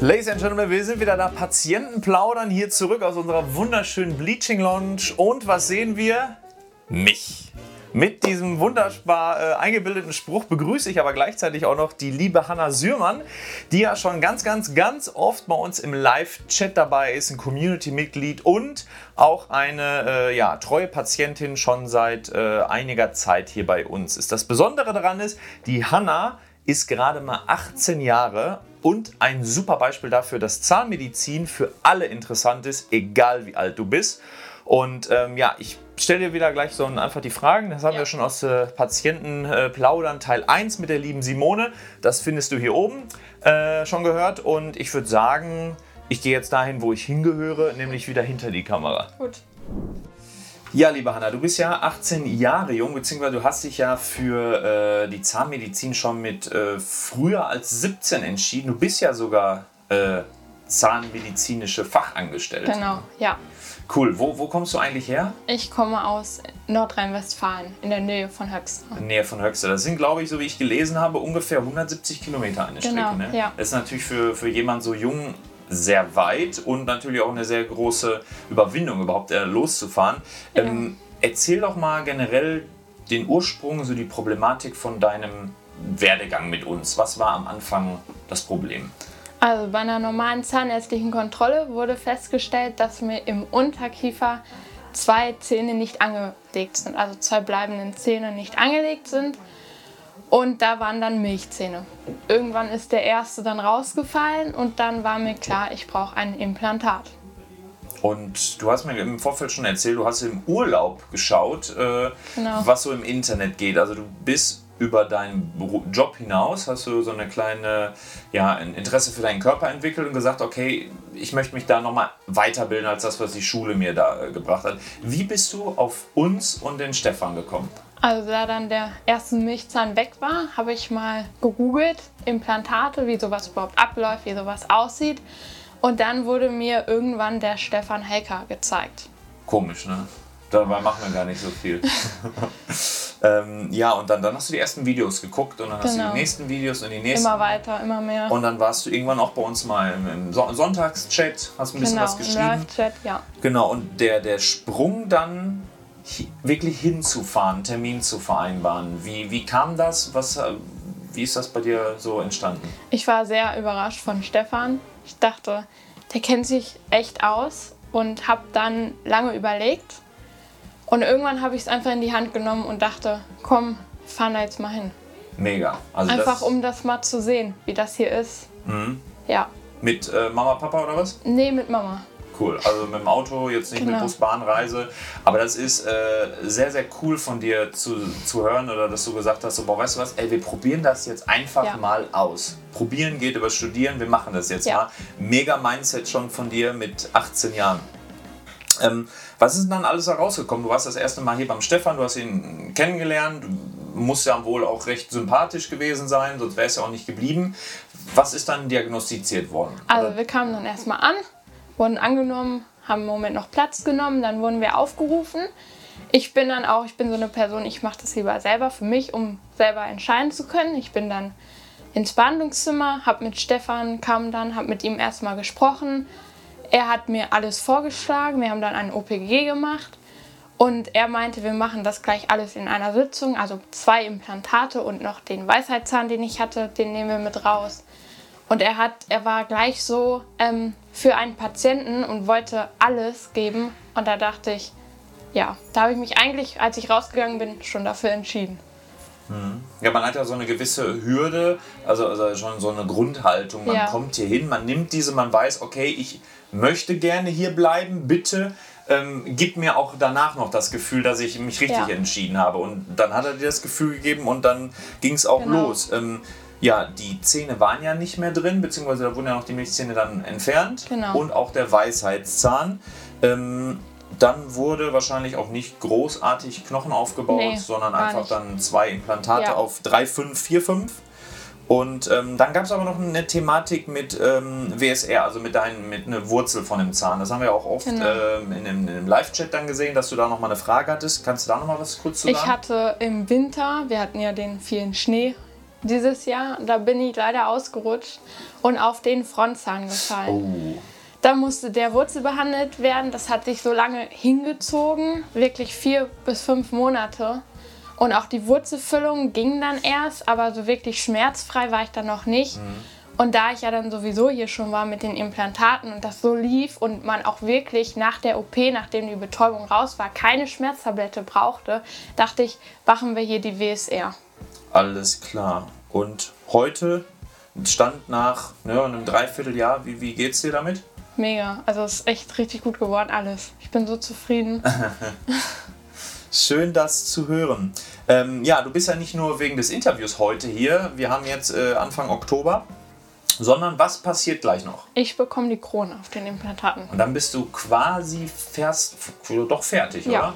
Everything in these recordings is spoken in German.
Ladies and Gentlemen, wir sind wieder da. Patienten plaudern hier zurück aus unserer wunderschönen Bleaching Lounge. Und was sehen wir? Mich. Mit diesem wunderbar äh, eingebildeten Spruch begrüße ich aber gleichzeitig auch noch die liebe Hanna Sürmann, die ja schon ganz, ganz, ganz oft bei uns im Live-Chat dabei ist, ein Community-Mitglied und auch eine äh, ja, treue Patientin schon seit äh, einiger Zeit hier bei uns ist. Das Besondere daran ist, die Hanna ist gerade mal 18 Jahre und ein super Beispiel dafür, dass Zahnmedizin für alle interessant ist, egal wie alt du bist. Und ähm, ja, ich stelle dir wieder gleich so einfach die Fragen. Das haben Ja. wir schon aus äh, Patienten äh, plaudern Teil 1 mit der lieben Simone. Das findest du hier oben äh, schon gehört. Und ich würde sagen, ich gehe jetzt dahin, wo ich hingehöre, nämlich wieder hinter die Kamera. Gut. Ja, liebe Hanna, du bist ja 18 Jahre jung, beziehungsweise du hast dich ja für äh, die Zahnmedizin schon mit äh, früher als 17 entschieden. Du bist ja sogar äh, zahnmedizinische Fachangestellte. Genau, ja. Cool. Wo, wo kommst du eigentlich her? Ich komme aus Nordrhein-Westfalen, in der Nähe von Höxter. In der Nähe von Höxter. Das sind, glaube ich, so wie ich gelesen habe, ungefähr 170 Kilometer eine Genau, Strecke. Ne? ja. Das ist natürlich für, für jemanden so jung sehr weit und natürlich auch eine sehr große Überwindung, überhaupt äh, loszufahren. Ähm, erzähl doch mal generell den Ursprung, so die Problematik von deinem Werdegang mit uns. Was war am Anfang das Problem? Also bei einer normalen zahnärztlichen Kontrolle wurde festgestellt, dass mir im Unterkiefer zwei Zähne nicht angelegt sind, also zwei bleibenden Zähne nicht angelegt sind. Und da waren dann Milchzähne. Irgendwann ist der erste dann rausgefallen und dann war mir klar, ich brauche ein Implantat. Und du hast mir im Vorfeld schon erzählt, du hast im Urlaub geschaut, äh, Genau. was so im Internet geht. Also du bist über deinen Job hinaus, hast du so eine kleine, ja, ein Interesse für deinen Körper entwickelt und gesagt, okay, ich möchte mich da nochmal weiterbilden als das, was die Schule mir da äh, gebracht hat. Wie bist du auf uns und den Stefan gekommen? Also da dann der erste Milchzahn weg war, habe ich mal gegoogelt, Implantate, wie sowas überhaupt abläuft, wie sowas aussieht. Und dann wurde mir irgendwann der Stefan Helker gezeigt. Komisch, ne? Dabei machen wir gar nicht so viel. ähm, ja, und dann, dann hast du die ersten Videos geguckt und dann hast du Genau. die nächsten Videos und die nächsten. Immer weiter, immer mehr. Und dann warst du irgendwann auch bei uns mal im, Son- Sonntagschat, hast ein bisschen genau, was geschrieben. Live-Chat, ja. Genau, und der, der Sprung dann wirklich hinzufahren, Termin zu vereinbaren, wie, wie kam das? Was, äh, wie ist das bei dir so entstanden? Ich war sehr überrascht von Stefan. Ich dachte, der kennt sich echt aus und habe dann lange überlegt. Und irgendwann habe ich es einfach in die Hand genommen und dachte, komm, fahren da jetzt mal hin. Mega. Also Einfach das, um das mal zu sehen, wie das hier ist. Ja, Mit äh, Mama, Papa oder was? nee, mit Mama. Cool. Also mit dem Auto, jetzt nicht mit Genau. Bus, Bahn, Reise. Aber das ist äh, sehr, sehr cool von dir zu, zu hören oder dass du gesagt hast, so, boah, weißt du was, ey, wir probieren das jetzt einfach Ja. mal aus. Probieren geht über Studieren, wir machen das jetzt Ja. mal. Mega Mindset schon von dir mit 18 Jahren. Ähm, was ist denn dann alles herausgekommen? Du warst das erste Mal hier beim Stefan, du hast ihn kennengelernt, du musst ja wohl auch recht sympathisch gewesen sein, sonst wäre es ja auch nicht geblieben. Was ist dann diagnostiziert worden? Also wir kamen dann erstmal an, wurden angenommen, haben im Moment noch Platz genommen, dann wurden wir aufgerufen. Ich bin dann auch, ich bin so eine Person, ich mache das lieber selber für mich, um selber entscheiden zu können. Ich bin dann ins Behandlungszimmer, habe mit Stefan, kam dann, habe mit ihm erstmal gesprochen. Er hat mir alles vorgeschlagen, wir haben dann ein OPG gemacht und er meinte, wir machen das gleich alles in einer Sitzung, also zwei Implantate und noch den Weisheitszahn, den ich hatte, den nehmen wir mit raus. Und er hat, er war gleich so ähm, für einen Patienten und wollte alles geben. Und da dachte ich, ja, da habe ich mich eigentlich, als ich rausgegangen bin, schon dafür entschieden. Ja, man hat ja so eine gewisse Hürde, also, also schon so eine Grundhaltung. Man Ja. kommt hier hin, man nimmt diese, man weiß, okay, ich möchte gerne hier bleiben, bitte ähm, gib mir auch danach noch das Gefühl, dass ich mich richtig Ja. entschieden habe. Und dann hat er dir das Gefühl gegeben und dann ging es auch Genau. los. Ähm, ja, die Zähne waren ja nicht mehr drin, beziehungsweise da wurden ja noch die Milchzähne dann entfernt Genau. und auch der Weisheitszahn. Ähm, dann wurde wahrscheinlich auch nicht großartig Knochen aufgebaut, Nee, sondern einfach nicht. dann zwei Implantate Ja. auf 3, 5, 4, 5. Und ähm, dann gab es aber noch eine Thematik mit ähm, WSR, also mit, dein, mit einer Wurzel von dem Zahn. Das haben wir auch oft Genau. ähm, in dem, dem Live-Chat dann gesehen, dass du da nochmal eine Frage hattest. Kannst du da nochmal was kurz zu sagen? Ich hatte im Winter, wir hatten ja den vielen Schnee dieses Jahr. Da bin ich leider ausgerutscht und auf den Frontzahn gefallen. Oh. Da musste der Wurzel behandelt werden. Das hat sich so lange hingezogen, wirklich vier bis fünf Monate. Und auch die Wurzelfüllung ging dann erst, aber so wirklich schmerzfrei war ich dann noch nicht. Und da ich ja dann sowieso hier schon war mit den Implantaten und das so lief und man auch wirklich nach der OP, nachdem die Betäubung raus war, keine Schmerztablette brauchte, dachte ich, machen wir hier die WSR. Alles klar. Und heute, Stand nach ne, einem Dreivierteljahr, wie, wie geht's dir damit? Mega. Also es ist echt richtig gut geworden, alles. Ich bin so zufrieden. Schön, das zu hören. Ähm, ja, du bist ja nicht nur wegen des Interviews heute hier. Wir haben jetzt äh, Anfang Oktober. Sondern was passiert gleich noch? Ich bekomme die Krone auf den Implantaten. Und dann bist du quasi fährst, doch fertig, Ja, oder?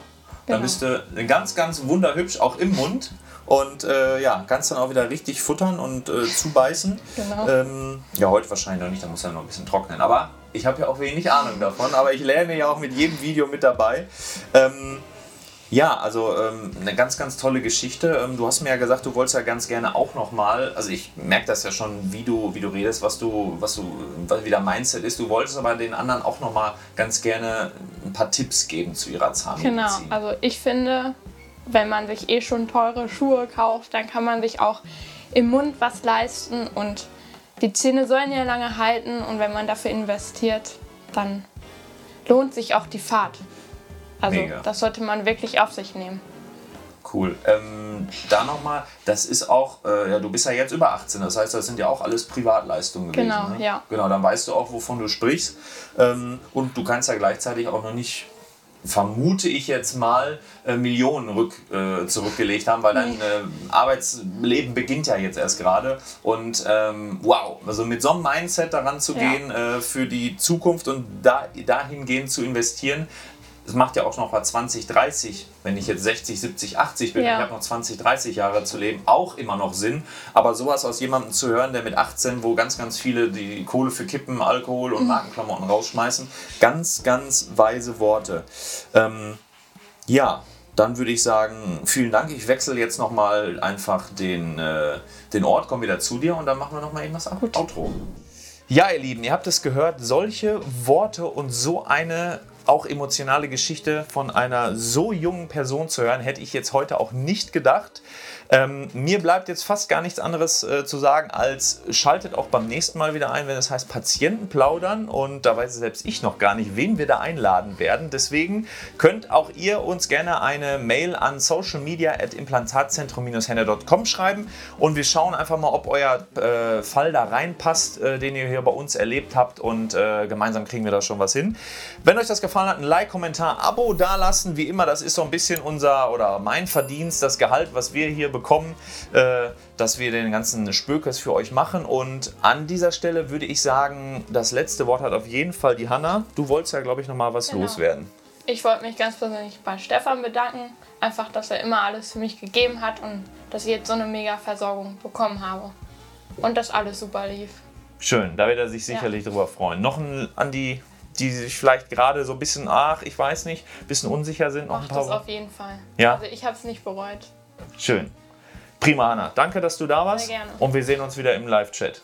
Dann genau. bist du ganz, ganz wunderhübsch, auch im Mund. Und äh, ja, kannst dann auch wieder richtig futtern und äh, zubeißen. Genau. Ähm, ja, heute wahrscheinlich noch nicht, da muss er noch ein bisschen trocknen. Aber ich habe ja auch wenig Ahnung davon, aber ich lerne ja auch mit jedem Video mit dabei. Ähm, ja, also ähm, eine ganz, ganz tolle Geschichte. Ähm, du hast mir ja gesagt, du wolltest ja ganz gerne auch nochmal, also ich merke das ja schon, wie du, wie du redest, was du, was du, was wie dein Mindset ist. Du wolltest aber den anderen auch nochmal ganz gerne ein paar Tipps geben zu ihrer Zahnmedizin. Genau, also ich finde, wenn man sich eh schon teure Schuhe kauft, dann kann man sich auch im Mund was leisten und die Zähne sollen ja lange halten und wenn man dafür investiert, dann lohnt sich auch die Fahrt. Also Mega. das sollte man wirklich auf sich nehmen. Cool. Ähm, da nochmal, das ist auch, äh, ja, du bist ja jetzt über 18, das heißt, das sind ja auch alles Privatleistungen gewesen. Genau, ne? ja. Genau, dann weißt du auch, wovon du sprichst. Ähm, und du kannst ja gleichzeitig auch noch nicht, vermute ich jetzt mal, äh, Millionen rück, äh, zurückgelegt haben, weil dein äh, Arbeitsleben beginnt ja jetzt erst gerade. Und ähm, wow, also mit so einem Mindset daran zu Ja. gehen, äh, für die Zukunft und da, dahingehend zu investieren, das macht ja auch noch bei 20, 30, wenn ich jetzt 60, 70, 80 bin, Ja. ich habe noch 20, 30 Jahre zu leben, auch immer noch Sinn. Aber sowas aus jemandem zu hören, der mit 18, wo ganz, ganz viele die Kohle für Kippen, Alkohol Mhm. und Markenklamotten rausschmeißen, ganz, ganz weise Worte. Ähm, ja, dann würde ich sagen, vielen Dank. Ich wechsle jetzt nochmal einfach den, äh, den Ort, komme wieder zu dir und dann machen wir nochmal eben das Outro. Ja, ihr Lieben, ihr habt es gehört, solche Worte und so eine auch emotionale Geschichte von einer so jungen Person zu hören, hätte ich jetzt heute auch nicht gedacht. Ähm, mir bleibt jetzt fast gar nichts anderes äh, zu sagen, als schaltet auch beim nächsten Mal wieder ein, wenn es heißt Patienten plaudern. Und da weiß selbst ich noch gar nicht, wen wir da einladen werden. Deswegen könnt auch ihr uns gerne eine Mail an socialmedia.implantatzentrum-henne.com schreiben und wir schauen einfach mal, ob euer äh, Fall da reinpasst, äh, den ihr hier bei uns erlebt habt und äh, gemeinsam kriegen wir da schon was hin. Wenn euch das gefallen hat, ein Like, Kommentar, Abo dalassen. Wie immer, das ist so ein bisschen unser oder mein Verdienst, das Gehalt, was wir hier bekommen, äh, dass wir den ganzen Spökes für euch machen. Und an dieser Stelle würde ich sagen, das letzte Wort hat auf jeden Fall die Hanna. Du wolltest ja, glaube ich, noch mal was Genau. loswerden. Ich wollte mich ganz persönlich bei Stefan bedanken, einfach, dass er immer alles für mich gegeben hat und dass ich jetzt so eine mega Versorgung bekommen habe. Und dass alles super lief. Schön, da wird er sich sicherlich drüber freuen. Noch ein, an die, die sich vielleicht gerade so ein bisschen, ach, ich weiß nicht, ein bisschen unsicher sind. Noch ein Macht paar das auf jeden Fall. Ja? Also ich habe es nicht bereut. Schön. Prima, Hanna. Danke, dass du da warst. Sehr gerne. Und wir sehen uns wieder im Live-Chat.